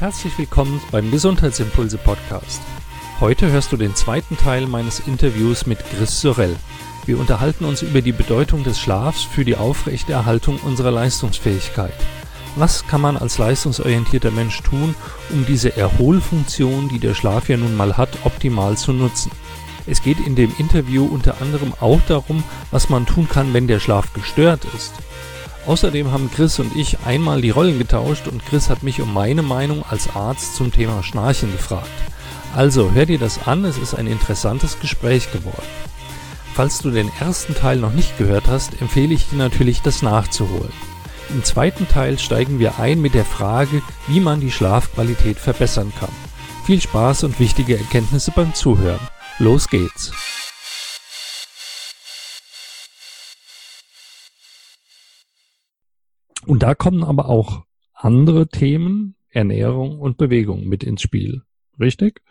Herzlich willkommen beim Gesundheitsimpulse Podcast. Heute hörst du den zweiten Teil meines Interviews mit Chris Sorel. Wir unterhalten uns über die Bedeutung des Schlafs für die Aufrechterhaltung unserer Leistungsfähigkeit. Was kann man als leistungsorientierter Mensch tun, um diese Erholfunktion, die der Schlaf ja nun mal hat, optimal zu nutzen? Es geht in dem Interview unter anderem auch darum, was man tun kann, wenn der Schlaf gestört ist. Außerdem haben Chris und ich einmal die Rollen getauscht und Chris hat mich um meine Meinung als Arzt zum Thema Schnarchen gefragt. Also hör dir das an, es ist ein interessantes Gespräch geworden. Falls du den ersten Teil noch nicht gehört hast, empfehle ich dir natürlich, das nachzuholen. Im zweiten Teil steigen wir ein mit der Frage, wie man die Schlafqualität verbessern kann. Viel Spaß und wichtige Erkenntnisse beim Zuhören. Los geht's! Und da kommen aber auch andere Themen, Ernährung und Bewegung mit ins Spiel. Richtig?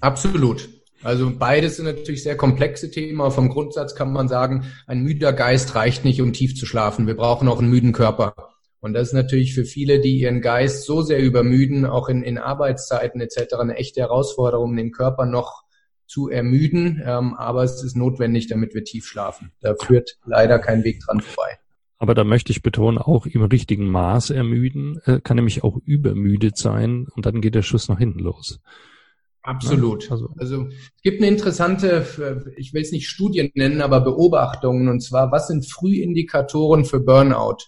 Absolut. Also beides sind natürlich sehr komplexe Themen, aber vom Grundsatz kann man sagen, ein müder Geist reicht nicht, um tief zu schlafen. Wir brauchen auch einen müden Körper. Und das ist natürlich für viele, die ihren Geist so sehr übermüden, auch in, in Arbeitszeiten etc., eine echte Herausforderung, den Körper noch zu ermüden. Ähm, aber es ist notwendig, damit wir tief schlafen. Da führt leider kein Weg dran vorbei. Aber da möchte ich betonen, auch im richtigen Maß ermüden, äh, kann nämlich auch übermüdet sein und dann geht der Schuss nach hinten los. Absolut. Also. also es gibt eine interessante, ich will es nicht Studien nennen, aber Beobachtungen, und zwar, was sind Frühindikatoren für Burnout?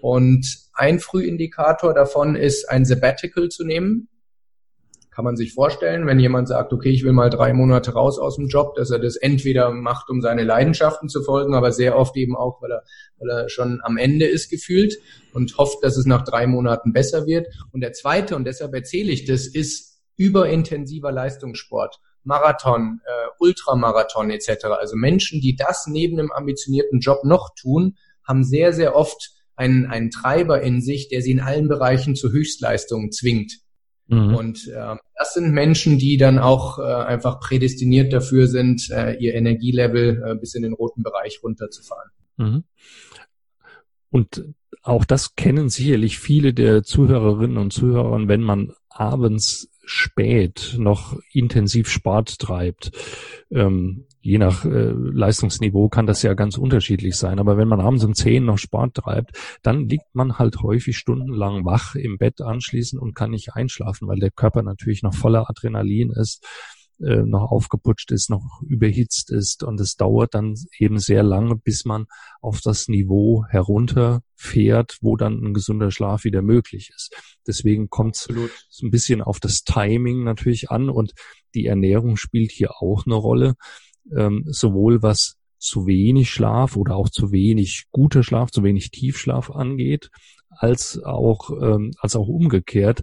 Und ein Frühindikator davon ist, ein Sabbatical zu nehmen kann man sich vorstellen, wenn jemand sagt, okay, ich will mal drei Monate raus aus dem Job, dass er das entweder macht, um seine Leidenschaften zu folgen, aber sehr oft eben auch, weil er, weil er schon am Ende ist gefühlt und hofft, dass es nach drei Monaten besser wird. Und der zweite, und deshalb erzähle ich das, ist überintensiver Leistungssport. Marathon, äh, Ultramarathon etc. Also Menschen, die das neben einem ambitionierten Job noch tun, haben sehr, sehr oft einen, einen Treiber in sich, der sie in allen Bereichen zu Höchstleistungen zwingt. Mhm. Und äh, das sind Menschen, die dann auch äh, einfach prädestiniert dafür sind, äh, ihr Energielevel äh, bis in den roten Bereich runterzufahren. Mhm. Und auch das kennen sicherlich viele der Zuhörerinnen und Zuhörer, wenn man abends spät noch intensiv Sport treibt. Ähm, je nach äh, Leistungsniveau kann das ja ganz unterschiedlich sein. Aber wenn man abends um zehn noch Sport treibt, dann liegt man halt häufig stundenlang wach im Bett anschließend und kann nicht einschlafen, weil der Körper natürlich noch voller Adrenalin ist äh, noch aufgeputscht ist, noch überhitzt ist und es dauert dann eben sehr lange, bis man auf das Niveau herunterfährt, wo dann ein gesunder Schlaf wieder möglich ist. Deswegen kommt es ein bisschen auf das Timing natürlich an und die Ernährung spielt hier auch eine Rolle, ähm, sowohl was zu wenig Schlaf oder auch zu wenig guter Schlaf, zu wenig Tiefschlaf angeht, als auch ähm, als auch umgekehrt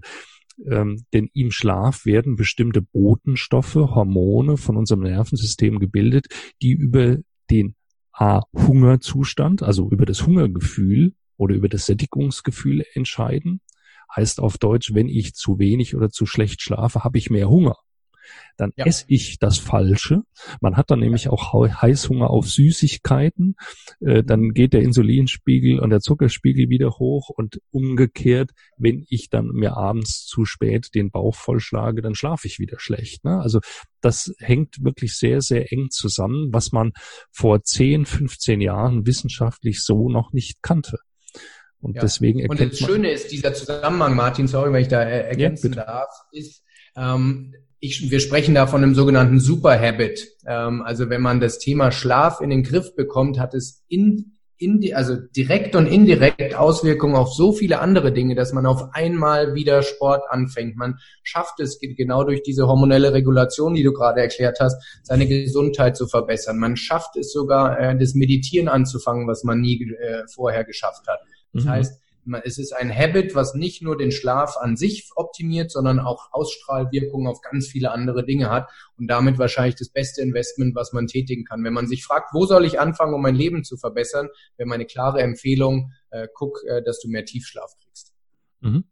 ähm, denn im Schlaf werden bestimmte Botenstoffe, Hormone von unserem Nervensystem gebildet, die über den A Hungerzustand, also über das Hungergefühl oder über das Sättigungsgefühl entscheiden. Heißt auf Deutsch, wenn ich zu wenig oder zu schlecht schlafe, habe ich mehr Hunger dann ja. esse ich das Falsche. Man hat dann nämlich auch Heißhunger auf Süßigkeiten. Äh, dann geht der Insulinspiegel und der Zuckerspiegel wieder hoch und umgekehrt, wenn ich dann mir abends zu spät den Bauch vollschlage, dann schlafe ich wieder schlecht. Ne? Also das hängt wirklich sehr, sehr eng zusammen, was man vor 10, 15 Jahren wissenschaftlich so noch nicht kannte. Und ja. deswegen erkennt Und das Schöne ist, dieser Zusammenhang, Martin, sorry, wenn ich da ergänzen ja, darf, ist, ähm, ich, wir sprechen da von einem sogenannten Superhabit. Ähm, also wenn man das Thema Schlaf in den Griff bekommt, hat es in, in also direkt und indirekt Auswirkungen auf so viele andere Dinge, dass man auf einmal wieder Sport anfängt. Man schafft es genau durch diese hormonelle Regulation, die du gerade erklärt hast, seine Gesundheit zu verbessern. Man schafft es sogar, äh, das Meditieren anzufangen, was man nie äh, vorher geschafft hat. Das mhm. heißt, es ist ein Habit, was nicht nur den Schlaf an sich optimiert, sondern auch Ausstrahlwirkungen auf ganz viele andere Dinge hat und damit wahrscheinlich das beste Investment, was man tätigen kann. Wenn man sich fragt, wo soll ich anfangen, um mein Leben zu verbessern, wäre meine klare Empfehlung, äh, guck, äh, dass du mehr Tiefschlaf kriegst. Mhm.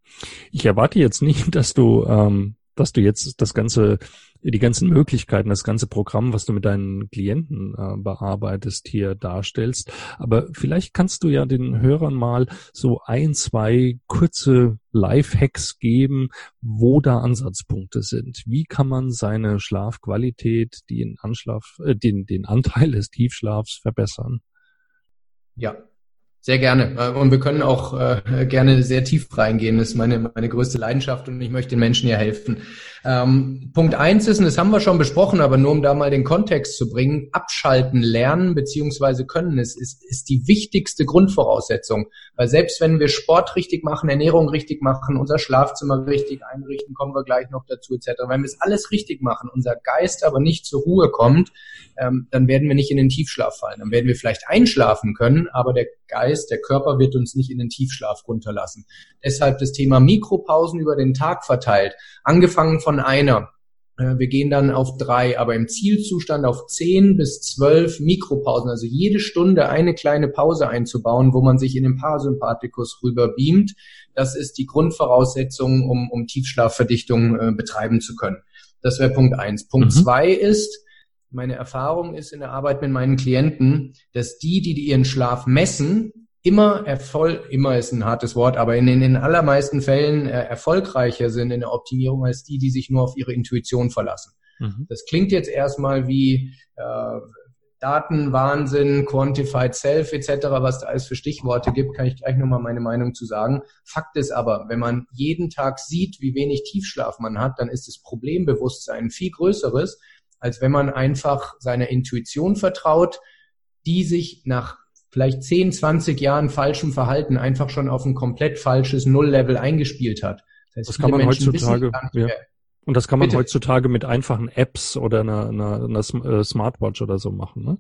Ich erwarte jetzt nicht, dass du ähm, dass du jetzt das ganze, die ganzen Möglichkeiten, das ganze Programm, was du mit deinen Klienten äh, bearbeitest, hier darstellst. Aber vielleicht kannst du ja den Hörern mal so ein, zwei kurze Life-Hacks geben, wo da Ansatzpunkte sind. Wie kann man seine Schlafqualität, den Anschlaf, äh, den, den Anteil des Tiefschlafs verbessern? Ja, sehr gerne. Äh, und wir können auch äh, gerne sehr tief reingehen. Das ist meine, meine größte Leidenschaft und ich möchte den Menschen ja helfen. Ähm, Punkt eins ist, und das haben wir schon besprochen, aber nur um da mal den Kontext zu bringen, abschalten lernen beziehungsweise können es ist, ist die wichtigste Grundvoraussetzung. Weil selbst wenn wir Sport richtig machen, Ernährung richtig machen, unser Schlafzimmer richtig einrichten, kommen wir gleich noch dazu etc. Wenn wir es alles richtig machen, unser Geist aber nicht zur Ruhe kommt, ähm, dann werden wir nicht in den Tiefschlaf fallen. Dann werden wir vielleicht einschlafen können, aber der Geist, der Körper wird uns nicht in den Tiefschlaf runterlassen. Deshalb das Thema Mikropausen über den Tag verteilt, angefangen von einer. Äh, wir gehen dann auf drei, aber im Zielzustand auf zehn bis zwölf Mikropausen, also jede Stunde eine kleine Pause einzubauen, wo man sich in den Parasympathikus rüber beamt. Das ist die Grundvoraussetzung, um, um Tiefschlafverdichtung äh, betreiben zu können. Das wäre Punkt eins. Punkt mhm. zwei ist, meine Erfahrung ist in der Arbeit mit meinen Klienten, dass die, die ihren Schlaf messen, immer Erfolg, immer ist ein hartes Wort, aber in, in den allermeisten Fällen äh, erfolgreicher sind in der Optimierung als die, die sich nur auf ihre Intuition verlassen. Mhm. Das klingt jetzt erstmal wie äh, Datenwahnsinn, Quantified Self etc., was da alles für Stichworte gibt, kann ich gleich nochmal meine Meinung zu sagen. Fakt ist aber, wenn man jeden Tag sieht, wie wenig Tiefschlaf man hat, dann ist das Problembewusstsein viel größeres, als wenn man einfach seiner Intuition vertraut, die sich nach vielleicht 10, 20 Jahren falschem Verhalten einfach schon auf ein komplett falsches Nulllevel eingespielt hat. Das, heißt, das kann man Menschen heutzutage, ja. Und das kann man Bitte. heutzutage mit einfachen Apps oder einer, einer, einer äh, Smartwatch oder so machen, ne?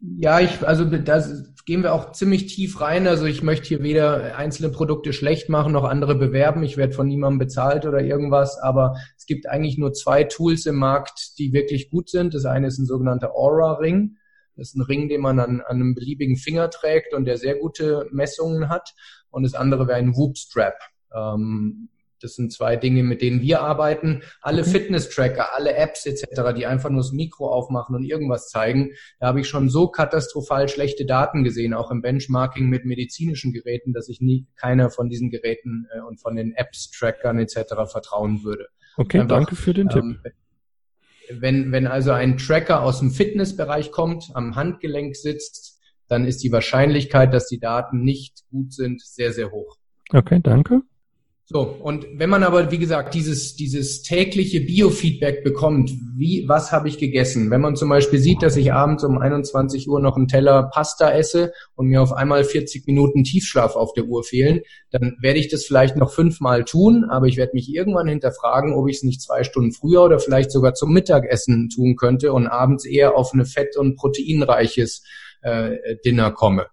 Ja, ich, also da gehen wir auch ziemlich tief rein. Also ich möchte hier weder einzelne Produkte schlecht machen noch andere bewerben. Ich werde von niemandem bezahlt oder irgendwas, aber es gibt eigentlich nur zwei Tools im Markt, die wirklich gut sind. Das eine ist ein sogenannter Aura-Ring. Das ist ein Ring, den man an, an einem beliebigen Finger trägt und der sehr gute Messungen hat. Und das andere wäre ein Whoop-Strap. Ähm, das sind zwei Dinge, mit denen wir arbeiten. Alle okay. Fitness-Tracker, alle Apps etc., die einfach nur das Mikro aufmachen und irgendwas zeigen, da habe ich schon so katastrophal schlechte Daten gesehen, auch im Benchmarking mit medizinischen Geräten, dass ich nie keiner von diesen Geräten äh, und von den Apps, Trackern etc. vertrauen würde. Okay, einfach, danke für den ähm, Tipp. Wenn, wenn also ein Tracker aus dem Fitnessbereich kommt, am Handgelenk sitzt, dann ist die Wahrscheinlichkeit, dass die Daten nicht gut sind, sehr, sehr hoch. Okay, danke. So, und wenn man aber, wie gesagt, dieses, dieses tägliche Biofeedback bekommt, wie, was habe ich gegessen? Wenn man zum Beispiel sieht, dass ich abends um 21 Uhr noch einen Teller Pasta esse und mir auf einmal 40 Minuten Tiefschlaf auf der Uhr fehlen, dann werde ich das vielleicht noch fünfmal tun, aber ich werde mich irgendwann hinterfragen, ob ich es nicht zwei Stunden früher oder vielleicht sogar zum Mittagessen tun könnte und abends eher auf eine fett- und proteinreiches äh, Dinner komme.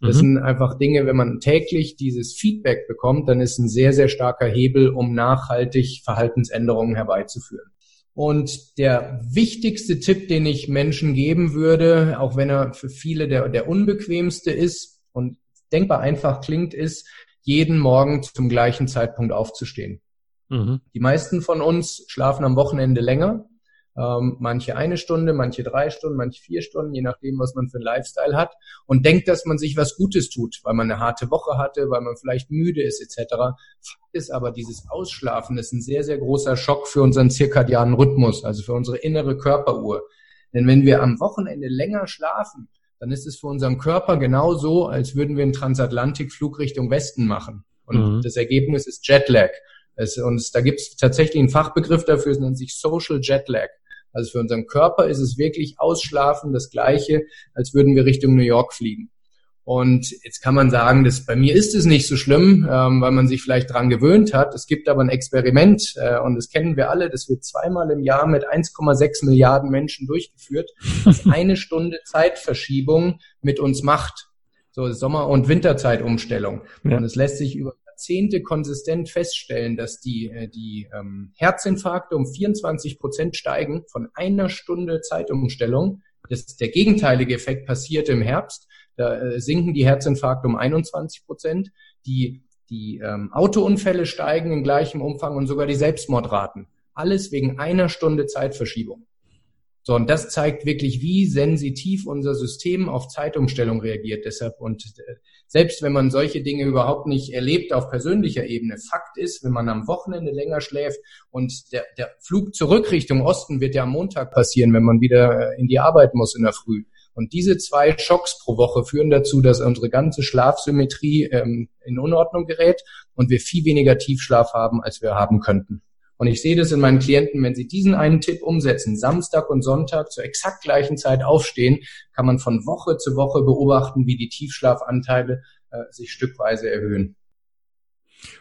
Das mhm. sind einfach Dinge, wenn man täglich dieses Feedback bekommt, dann ist ein sehr, sehr starker Hebel, um nachhaltig Verhaltensänderungen herbeizuführen. Und der wichtigste Tipp, den ich Menschen geben würde, auch wenn er für viele der, der unbequemste ist und denkbar einfach klingt, ist, jeden Morgen zum gleichen Zeitpunkt aufzustehen. Mhm. Die meisten von uns schlafen am Wochenende länger ähm, manche eine Stunde, manche drei Stunden, manche vier Stunden, je nachdem, was man für einen Lifestyle hat und denkt, dass man sich was Gutes tut, weil man eine harte Woche hatte, weil man vielleicht müde ist etc. Fakt ist aber, dieses Ausschlafen ist ein sehr, sehr großer Schock für unseren zirkadianen Rhythmus, also für unsere innere Körperuhr. Denn wenn wir am Wochenende länger schlafen, dann ist es für unseren Körper genauso, als würden wir einen Transatlantikflug Richtung Westen machen. Und mhm. das Ergebnis ist Jetlag. Es, und da gibt es tatsächlich einen Fachbegriff dafür, es nennt sich Social Jetlag. Also für unseren Körper ist es wirklich Ausschlafen das Gleiche, als würden wir Richtung New York fliegen. Und jetzt kann man sagen, dass bei mir ist es nicht so schlimm, ähm, weil man sich vielleicht dran gewöhnt hat. Es gibt aber ein Experiment äh, und das kennen wir alle, das wird zweimal im Jahr mit 1,6 Milliarden Menschen durchgeführt, was eine Stunde Zeitverschiebung mit uns macht. So Sommer- und Winterzeitumstellung. Ja. Und es lässt sich über Jahrzehnte konsistent feststellen, dass die, äh, die ähm, Herzinfarkte um 24 Prozent steigen von einer Stunde Zeitumstellung. Das, der gegenteilige Effekt passiert im Herbst. Da äh, sinken die Herzinfarkte um 21 Prozent. Die, die ähm, Autounfälle steigen in gleichem Umfang und sogar die Selbstmordraten. Alles wegen einer Stunde Zeitverschiebung. So, und das zeigt wirklich, wie sensitiv unser System auf Zeitumstellung reagiert. Deshalb, und äh, selbst wenn man solche Dinge überhaupt nicht erlebt auf persönlicher Ebene, Fakt ist, wenn man am Wochenende länger schläft und der, der Flug zurück Richtung Osten wird ja am Montag passieren, wenn man wieder äh, in die Arbeit muss in der Früh. Und diese zwei Schocks pro Woche führen dazu, dass unsere ganze Schlafsymmetrie ähm, in Unordnung gerät und wir viel weniger Tiefschlaf haben, als wir haben könnten. Und ich sehe das in meinen Klienten, wenn sie diesen einen Tipp umsetzen, Samstag und Sonntag zur exakt gleichen Zeit aufstehen, kann man von Woche zu Woche beobachten, wie die Tiefschlafanteile äh, sich stückweise erhöhen.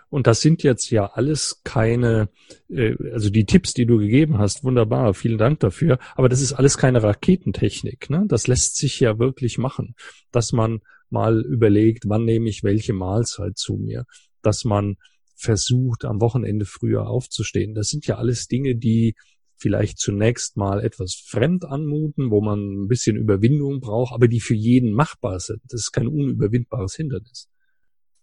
Und das sind jetzt ja alles keine, äh, also die Tipps, die du gegeben hast, wunderbar, vielen Dank dafür. Aber das ist alles keine Raketentechnik. Ne? Das lässt sich ja wirklich machen, dass man mal überlegt, wann nehme ich welche Mahlzeit zu mir, dass man versucht, am Wochenende früher aufzustehen. Das sind ja alles Dinge, die vielleicht zunächst mal etwas fremd anmuten, wo man ein bisschen Überwindung braucht, aber die für jeden machbar sind. Das ist kein unüberwindbares Hindernis.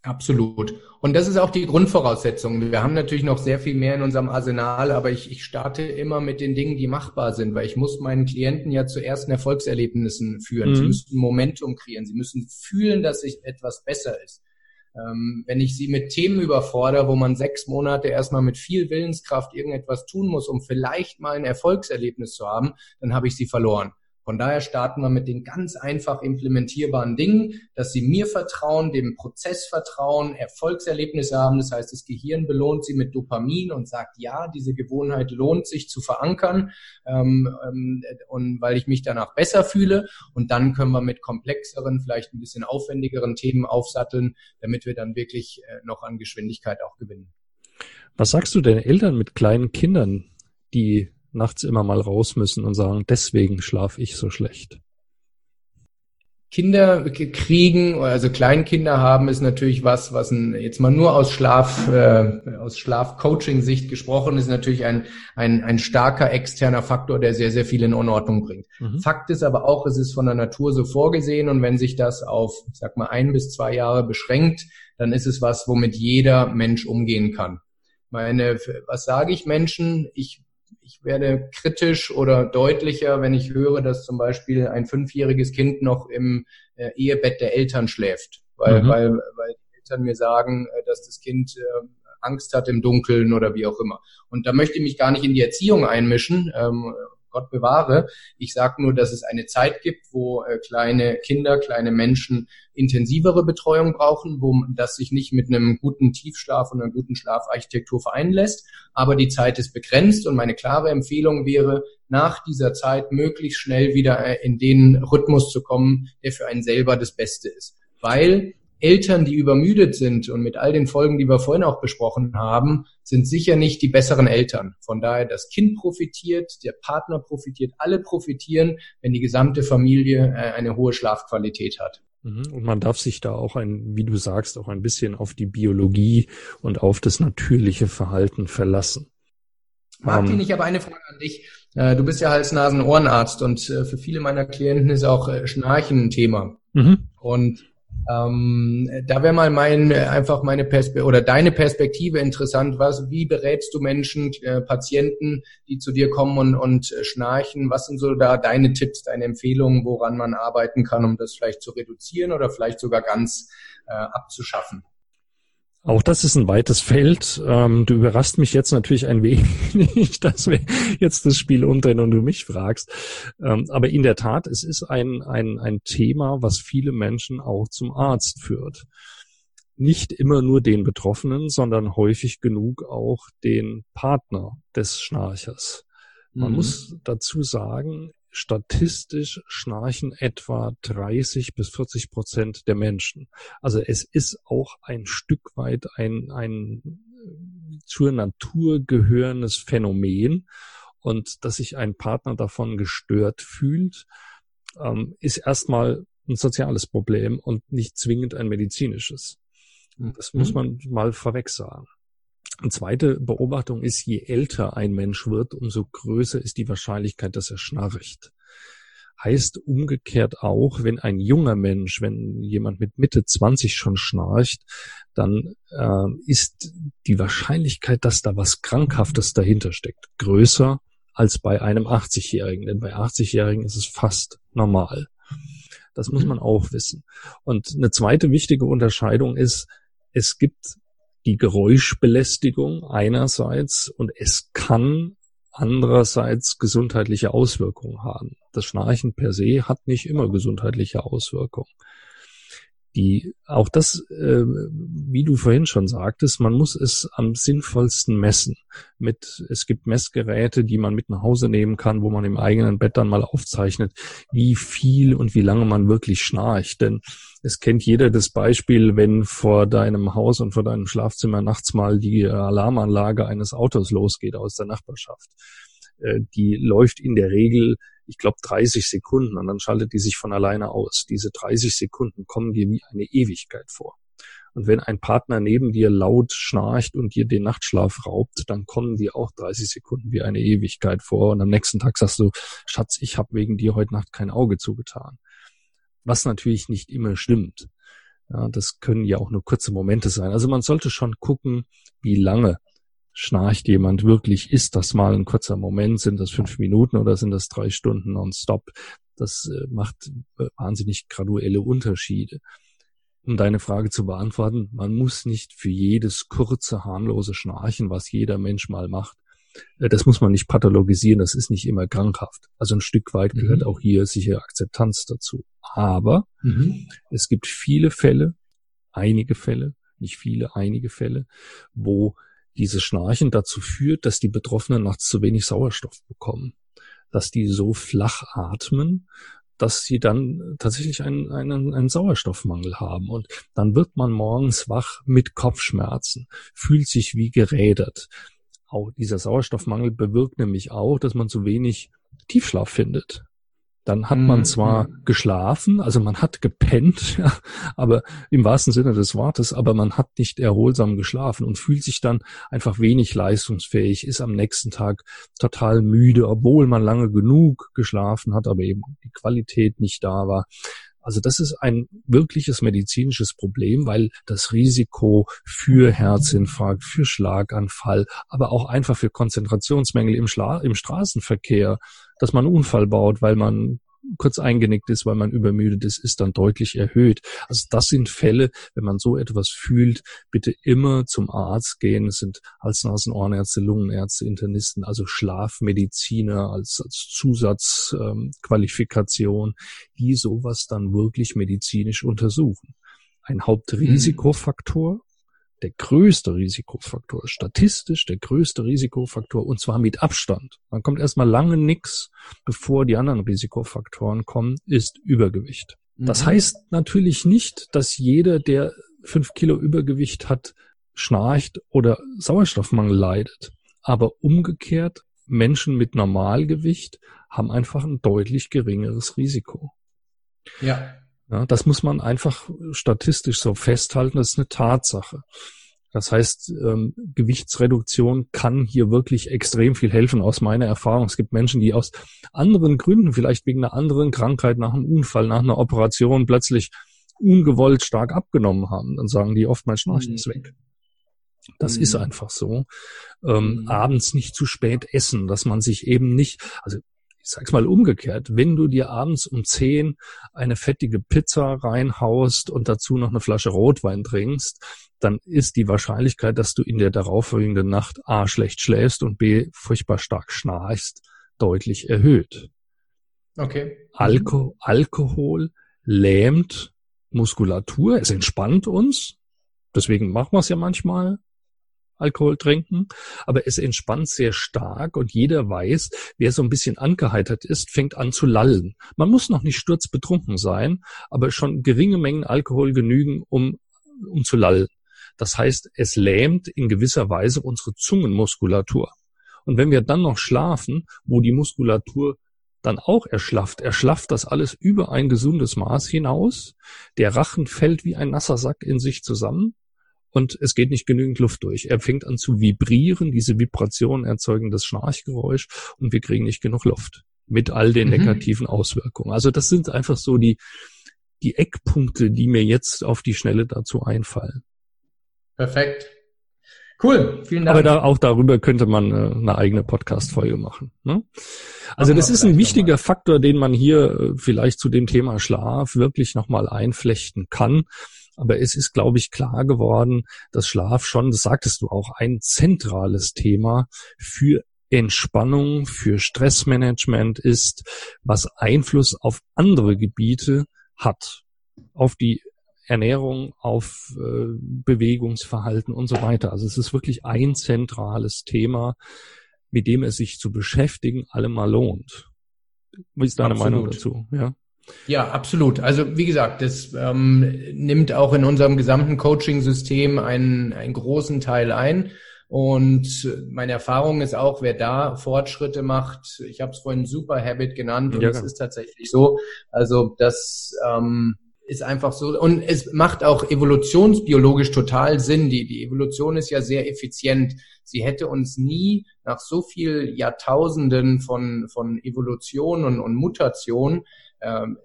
Absolut. Und das ist auch die Grundvoraussetzung. Wir haben natürlich noch sehr viel mehr in unserem Arsenal, aber ich, ich starte immer mit den Dingen, die machbar sind, weil ich muss meinen Klienten ja zu ersten Erfolgserlebnissen führen. Mhm. Sie müssen Momentum kreieren. Sie müssen fühlen, dass sich etwas besser ist. Ähm, wenn ich sie mit Themen überfordere, wo man sechs Monate erstmal mit viel Willenskraft irgendetwas tun muss, um vielleicht mal ein Erfolgserlebnis zu haben, dann habe ich sie verloren. Von daher starten wir mit den ganz einfach implementierbaren Dingen, dass sie mir vertrauen, dem Prozess vertrauen, Erfolgserlebnisse haben. Das heißt, das Gehirn belohnt sie mit Dopamin und sagt, ja, diese Gewohnheit lohnt sich zu verankern ähm, ähm, und weil ich mich danach besser fühle. Und dann können wir mit komplexeren, vielleicht ein bisschen aufwendigeren Themen aufsatteln, damit wir dann wirklich äh, noch an Geschwindigkeit auch gewinnen. Was sagst du den Eltern mit kleinen Kindern, die nachts immer mal raus müssen und sagen, deswegen schlafe ich so schlecht. Kinder kriegen, also Kleinkinder haben, ist natürlich was, was ein, jetzt mal nur aus Schlaf, äh, aus Schlafcoaching-Sicht gesprochen, ist natürlich ein, ein, ein starker externer Faktor, der sehr, sehr viel in Unordnung bringt. Mhm. Fakt ist aber auch, es ist von der Natur so vorgesehen und wenn sich das auf, ich sag mal, ein bis zwei Jahre beschränkt, dann ist es was, womit jeder Mensch umgehen kann. Meine, was sage ich Menschen? Ich ich werde kritisch oder deutlicher, wenn ich höre, dass zum Beispiel ein fünfjähriges Kind noch im äh, Ehebett der Eltern schläft, weil, mhm. weil, weil die Eltern mir sagen, äh, dass das Kind äh, Angst hat im Dunkeln oder wie auch immer. Und da möchte ich mich gar nicht in die Erziehung einmischen. Ähm, Gott bewahre. Ich sage nur, dass es eine Zeit gibt, wo äh, kleine Kinder, kleine Menschen intensivere Betreuung brauchen, wo das sich nicht mit einem guten Tiefschlaf und einer guten Schlafarchitektur vereinen lässt. Aber die Zeit ist begrenzt und meine klare Empfehlung wäre, nach dieser Zeit möglichst schnell wieder äh, in den Rhythmus zu kommen, der für einen selber das Beste ist. Weil Eltern, die übermüdet sind und mit all den Folgen, die wir vorhin auch besprochen haben, sind sicher nicht die besseren Eltern. Von daher, das Kind profitiert, der Partner profitiert, alle profitieren, wenn die gesamte Familie äh, eine hohe Schlafqualität hat. Mhm. Und man darf sich da auch ein, wie du sagst, auch ein bisschen auf die Biologie und auf das natürliche Verhalten verlassen. Martin, um, ich habe eine Frage an dich. Äh, du bist ja Hals-Nasen-Ohrenarzt und äh, für viele meiner Klienten ist auch Schnarchen ein Thema. Mhm. Und ähm, da wäre mal mein einfach meine Perspektive oder deine Perspektive interessant. Was, wie berätst du Menschen, äh, Patienten, die zu dir kommen und, und äh, schnarchen? Was sind so da deine Tipps, deine Empfehlungen, woran man arbeiten kann, um das vielleicht zu reduzieren oder vielleicht sogar ganz äh, abzuschaffen? Auch das ist ein weites Feld. Ähm, du überraschst mich jetzt natürlich ein wenig, dass wir jetzt das Spiel umdrehen und du mich fragst. Ähm, aber in der Tat, es ist ein, ein, ein Thema, was viele Menschen auch zum Arzt führt. Nicht immer nur den Betroffenen, sondern häufig genug auch den Partner des Schnarchers. Man mhm. muss dazu sagen, statistisch schnarchen etwa 30 bis 40 Prozent der Menschen. Also es ist auch ein Stück weit ein, ein äh, zur Natur gehörendes Phänomen und dass sich ein Partner davon gestört fühlt, ähm, ist erstmal ein soziales Problem und nicht zwingend ein medizinisches. Das muss mhm. man mal vorweg sagen. Eine zweite Beobachtung ist, je älter ein Mensch wird, umso größer ist die Wahrscheinlichkeit, dass er schnarcht. heißt umgekehrt auch, wenn ein junger Mensch, wenn jemand mit Mitte 20 schon schnarcht, dann äh, ist die Wahrscheinlichkeit, dass da was Krankhaftes dahinter steckt, größer als bei einem 80-Jährigen. Denn bei 80-Jährigen ist es fast normal. Das muss mhm. man auch wissen. Und eine zweite wichtige Unterscheidung ist, es gibt die Geräuschbelästigung einerseits und es kann andererseits gesundheitliche Auswirkungen haben. Das Schnarchen per se hat nicht immer gesundheitliche Auswirkungen. Die, auch das, äh, wie du vorhin schon sagtest, man muss es am sinnvollsten messen. Mit, es gibt Messgeräte, die man mit nach Hause nehmen kann, wo man im eigenen Bett dann mal aufzeichnet, wie viel und wie lange man wirklich schnarcht. Denn es kennt jeder das Beispiel, wenn vor deinem Haus und vor deinem Schlafzimmer nachts mal die Alarmanlage eines Autos losgeht aus der Nachbarschaft. Äh, die läuft in der Regel, ich glaube, 30 Sekunden und dann schaltet die sich von alleine aus. Diese 30 Sekunden kommen dir wie eine Ewigkeit vor. Und wenn ein Partner neben dir laut schnarcht und dir den Nachtschlaf raubt, dann kommen dir auch 30 Sekunden wie eine Ewigkeit vor. Und am nächsten Tag sagst du, Schatz, ich habe wegen dir heute Nacht kein Auge zugetan was natürlich nicht immer stimmt. Ja, das können ja auch nur kurze Momente sein. Also man sollte schon gucken, wie lange schnarcht jemand wirklich. Ist das mal ein kurzer Moment? Sind das fünf Minuten oder sind das drei Stunden nonstop? Das äh, macht äh, wahnsinnig graduelle Unterschiede. Um deine Frage zu beantworten, man muss nicht für jedes kurze, harmlose Schnarchen, was jeder Mensch mal macht, äh, das muss man nicht pathologisieren, das ist nicht immer krankhaft. Also ein Stück weit mhm. gehört auch hier sicher Akzeptanz dazu. Aber mhm. es gibt viele Fälle, einige Fälle, nicht viele, einige Fälle, wo dieses Schnarchen dazu führt, dass die Betroffenen nachts zu wenig Sauerstoff bekommen, dass die so flach atmen, dass sie dann tatsächlich einen, einen, einen Sauerstoffmangel haben. Und dann wird man morgens wach mit Kopfschmerzen, fühlt sich wie gerädert auch dieser Sauerstoffmangel bewirkt nämlich auch, dass man zu wenig Tiefschlaf findet. Dann hat man mhm, zwar mhm. geschlafen, also man hat gepennt, ja, aber im wahrsten Sinne des Wortes, aber man hat nicht erholsam geschlafen und fühlt sich dann einfach wenig leistungsfähig, ist am nächsten Tag total müde, obwohl man lange genug geschlafen hat, aber eben die Qualität nicht da war. Also das ist ein wirkliches medizinisches Problem, weil das Risiko für Herzinfarkt, für Schlaganfall, aber auch einfach für Konzentrationsmängel im, Schla im Straßenverkehr, dass man einen Unfall baut, weil man kurz eingenickt ist, weil man übermüdet ist, ist dann deutlich erhöht. Also das sind Fälle, wenn man so etwas fühlt, bitte immer zum Arzt gehen. Es sind Hals-, Nasen-, Ohrenärzte, Lungenärzte, Internisten, also Schlafmediziner als, als Zusatzqualifikation, ähm, die sowas dann wirklich medizinisch untersuchen. Ein Hauptrisikofaktor der größte Risikofaktor, statistisch der größte Risikofaktor und zwar mit Abstand. Man kommt erstmal lange nix, bevor die anderen Risikofaktoren kommen, ist Übergewicht. Mhm. Das heißt natürlich nicht, dass jeder, der fünf Kilo Übergewicht hat, schnarcht oder Sauerstoffmangel leidet. Aber umgekehrt, Menschen mit Normalgewicht haben einfach ein deutlich geringeres Risiko. Ja. Ja, das muss man einfach statistisch so festhalten. Das ist eine Tatsache. Das heißt, ähm, Gewichtsreduktion kann hier wirklich extrem viel helfen aus meiner Erfahrung. Es gibt Menschen, die aus anderen Gründen, vielleicht wegen einer anderen Krankheit, nach einem Unfall, nach einer Operation plötzlich ungewollt stark abgenommen haben. Dann sagen die oft, mein Schnarchen ist weg. Das mhm. ist einfach so. Ähm, mhm. Abends nicht zu spät essen, dass man sich eben nicht, also ich sag's mal umgekehrt, wenn du dir abends um zehn eine fettige Pizza reinhaust und dazu noch eine Flasche Rotwein trinkst, dann ist die Wahrscheinlichkeit, dass du in der darauffolgenden Nacht A schlecht schläfst und B furchtbar stark schnarchst, deutlich erhöht. Okay. Alko Alkohol lähmt Muskulatur, es entspannt uns. Deswegen machen wir es ja manchmal. Alkohol trinken, aber es entspannt sehr stark und jeder weiß, wer so ein bisschen angeheitert ist, fängt an zu lallen. Man muss noch nicht sturzbetrunken sein, aber schon geringe Mengen Alkohol genügen, um, um zu lallen. Das heißt, es lähmt in gewisser Weise unsere Zungenmuskulatur. Und wenn wir dann noch schlafen, wo die Muskulatur dann auch erschlafft, erschlafft das alles über ein gesundes Maß hinaus. Der Rachen fällt wie ein nasser Sack in sich zusammen und es geht nicht genügend Luft durch. Er fängt an zu vibrieren, diese Vibrationen erzeugen das Schnarchgeräusch und wir kriegen nicht genug Luft. mit all den mhm. negativen Auswirkungen. Also das sind einfach so die, die Eckpunkte, die mir jetzt auf die Schnelle dazu einfallen. Perfekt. Cool, vielen Dank. Aber da, auch darüber könnte man äh, eine eigene Podcast-Folge machen. Ne? Also das ist ein wichtiger Faktor, den man hier äh, vielleicht zu dem Thema Schlaf wirklich nochmal einflechten kann. Aber es ist, glaube ich, klar geworden, dass Schlaf schon, das sagtest du auch, ein zentrales Thema für Entspannung, für Stressmanagement ist, was Einfluss auf andere Gebiete hat. Auf die Ernährung, auf äh, Bewegungsverhalten und so weiter. Also es ist wirklich ein zentrales Thema, mit dem es sich zu beschäftigen allemal lohnt. Wie ist deine absolut. Meinung dazu? Ja. Ja, absolut. Also wie gesagt, das ähm, nimmt auch in unserem gesamten Coaching-System einen, einen großen Teil ein. Und meine Erfahrung ist auch, wer da Fortschritte macht, ich habe es vorhin Super Habit genannt und ja, es ist tatsächlich so, also das ähm, ist einfach so. Und es macht auch evolutionsbiologisch total Sinn. Die, die Evolution ist ja sehr effizient. Sie hätte uns nie nach so viel Jahrtausenden von, von Evolution und, und Mutation ähm,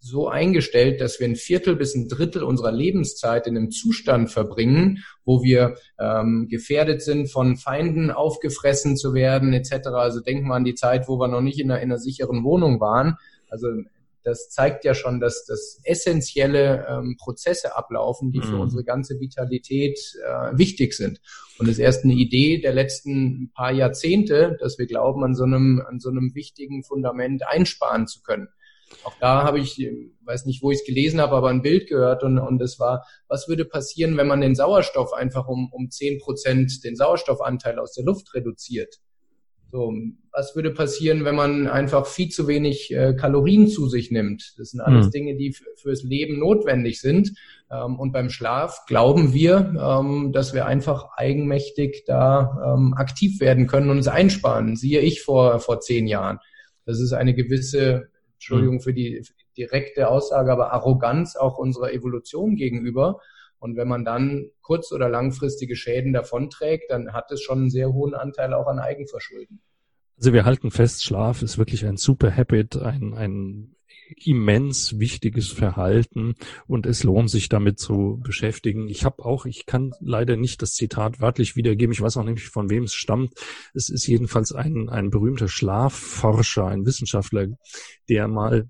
so eingestellt, dass wir ein Viertel bis ein Drittel unserer Lebenszeit in einem Zustand verbringen, wo wir ähm, gefährdet sind, von Feinden aufgefressen zu werden, etc. Also denken wir an die Zeit, wo wir noch nicht in einer, in einer sicheren Wohnung waren. Also das zeigt ja schon, dass das essentielle ähm, Prozesse ablaufen, die mhm. für unsere ganze Vitalität äh, wichtig sind. Und es ist erst eine Idee der letzten paar Jahrzehnte, dass wir glauben, an so einem, an so einem wichtigen Fundament einsparen zu können. Auch da habe ich, weiß nicht, wo ich es gelesen habe, aber ein Bild gehört und, und es war, was würde passieren, wenn man den Sauerstoff einfach um, um zehn Prozent, den Sauerstoffanteil aus der Luft reduziert? So, was würde passieren, wenn man einfach viel zu wenig äh, Kalorien zu sich nimmt? Das sind alles mhm. Dinge, die fürs Leben notwendig sind. Ähm, und beim Schlaf glauben wir, ähm, dass wir einfach eigenmächtig da ähm, aktiv werden können und uns einsparen. Siehe ich vor, vor zehn Jahren. Das ist eine gewisse, Entschuldigung mhm. für, die, für die direkte Aussage, aber Arroganz auch unserer Evolution gegenüber. Und wenn man dann kurz- oder langfristige Schäden davonträgt, dann hat es schon einen sehr hohen Anteil auch an Eigenverschulden. Also wir halten fest, Schlaf ist wirklich ein super Habit, ein, ein immens wichtiges Verhalten und es lohnt sich damit zu beschäftigen. Ich habe auch, ich kann leider nicht das Zitat wörtlich wiedergeben, ich weiß auch nicht, von wem es stammt. Es ist jedenfalls ein, ein berühmter Schlafforscher, ein Wissenschaftler, der mal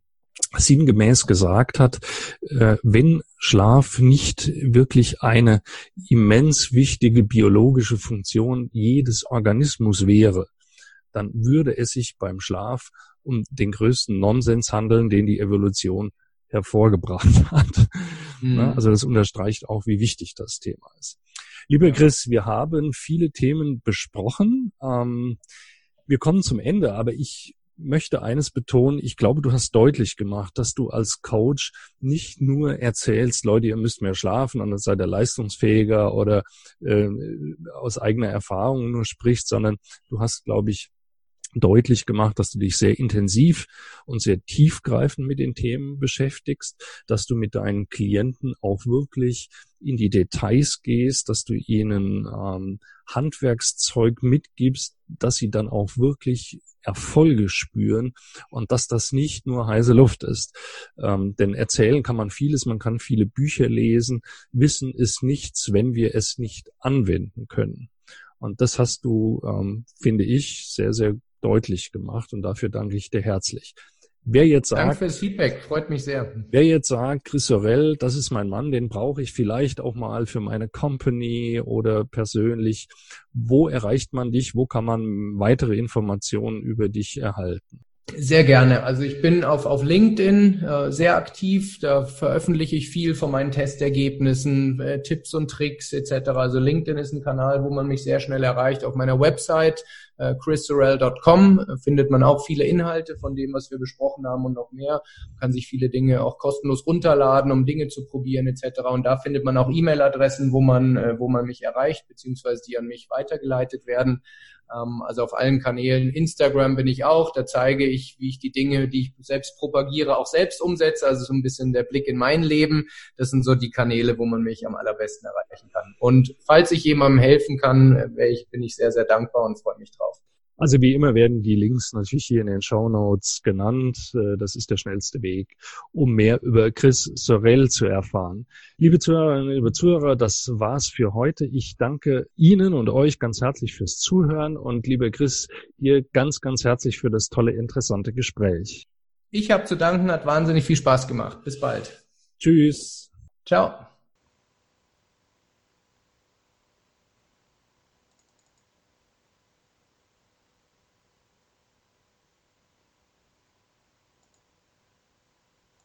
sinngemäß gesagt hat, äh, wenn Schlaf nicht wirklich eine immens wichtige biologische Funktion jedes Organismus wäre, dann würde es sich beim Schlaf um den größten Nonsens handeln, den die Evolution hervorgebracht hat. Mhm. Also das unterstreicht auch, wie wichtig das Thema ist. Lieber Chris, wir haben viele Themen besprochen. Ähm, wir kommen zum Ende, aber ich möchte eines betonen. Ich glaube, du hast deutlich gemacht, dass du als Coach nicht nur erzählst, Leute, ihr müsst mehr schlafen und dann seid ihr leistungsfähiger oder äh, aus eigener Erfahrung nur sprichst, sondern du hast, glaube ich, deutlich gemacht, dass du dich sehr intensiv und sehr tiefgreifend mit den Themen beschäftigst, dass du mit deinen Klienten auch wirklich in die Details gehst, dass du ihnen ähm, Handwerkszeug mitgibst, dass sie dann auch wirklich Erfolge spüren und dass das nicht nur heiße Luft ist. Ähm, denn erzählen kann man vieles, man kann viele Bücher lesen. Wissen ist nichts, wenn wir es nicht anwenden können. Und das hast du, ähm, finde ich, sehr, sehr deutlich gemacht und dafür danke ich dir herzlich. Wer jetzt sagt, Danke fürs Feedback, freut mich sehr. Wer jetzt sagt, Chris Sorel, das ist mein Mann, den brauche ich vielleicht auch mal für meine Company oder persönlich. Wo erreicht man dich? Wo kann man weitere Informationen über dich erhalten? Sehr gerne. Also ich bin auf, auf LinkedIn äh, sehr aktiv. Da veröffentliche ich viel von meinen Testergebnissen, äh, Tipps und Tricks etc. Also LinkedIn ist ein Kanal, wo man mich sehr schnell erreicht. Auf meiner Website äh, chrissorel.com findet man auch viele Inhalte von dem, was wir besprochen haben und noch mehr. Man kann sich viele Dinge auch kostenlos runterladen, um Dinge zu probieren etc. Und da findet man auch E-Mail-Adressen, wo man, äh, wo man mich erreicht, beziehungsweise die an mich weitergeleitet werden. Ähm, also auf allen Kanälen. Instagram bin ich auch. Da zeige ich, wie ich die Dinge, die ich selbst propagiere, auch selbst umsetze. Also so ein bisschen der Blick in mein Leben. Das sind so die Kanäle, wo man mich am allerbesten erreichen kann. Und falls ich jemandem helfen kann, ich, bin ich sehr, sehr dankbar und freue mich drauf. Also wie immer werden die Links natürlich hier in den Show Notes genannt. Äh, das ist der schnellste Weg, um mehr über Chris Sorel zu erfahren. Liebe Zuhörerinnen, liebe Zuhörer, das war's für heute. Ich danke Ihnen und euch ganz herzlich fürs Zuhören und liebe Chris, dir ganz, ganz herzlich für das tolle, interessante Gespräch. Ich habe zu danken, hat wahnsinnig viel Spaß gemacht. Bis bald. Tschüss. Ciao.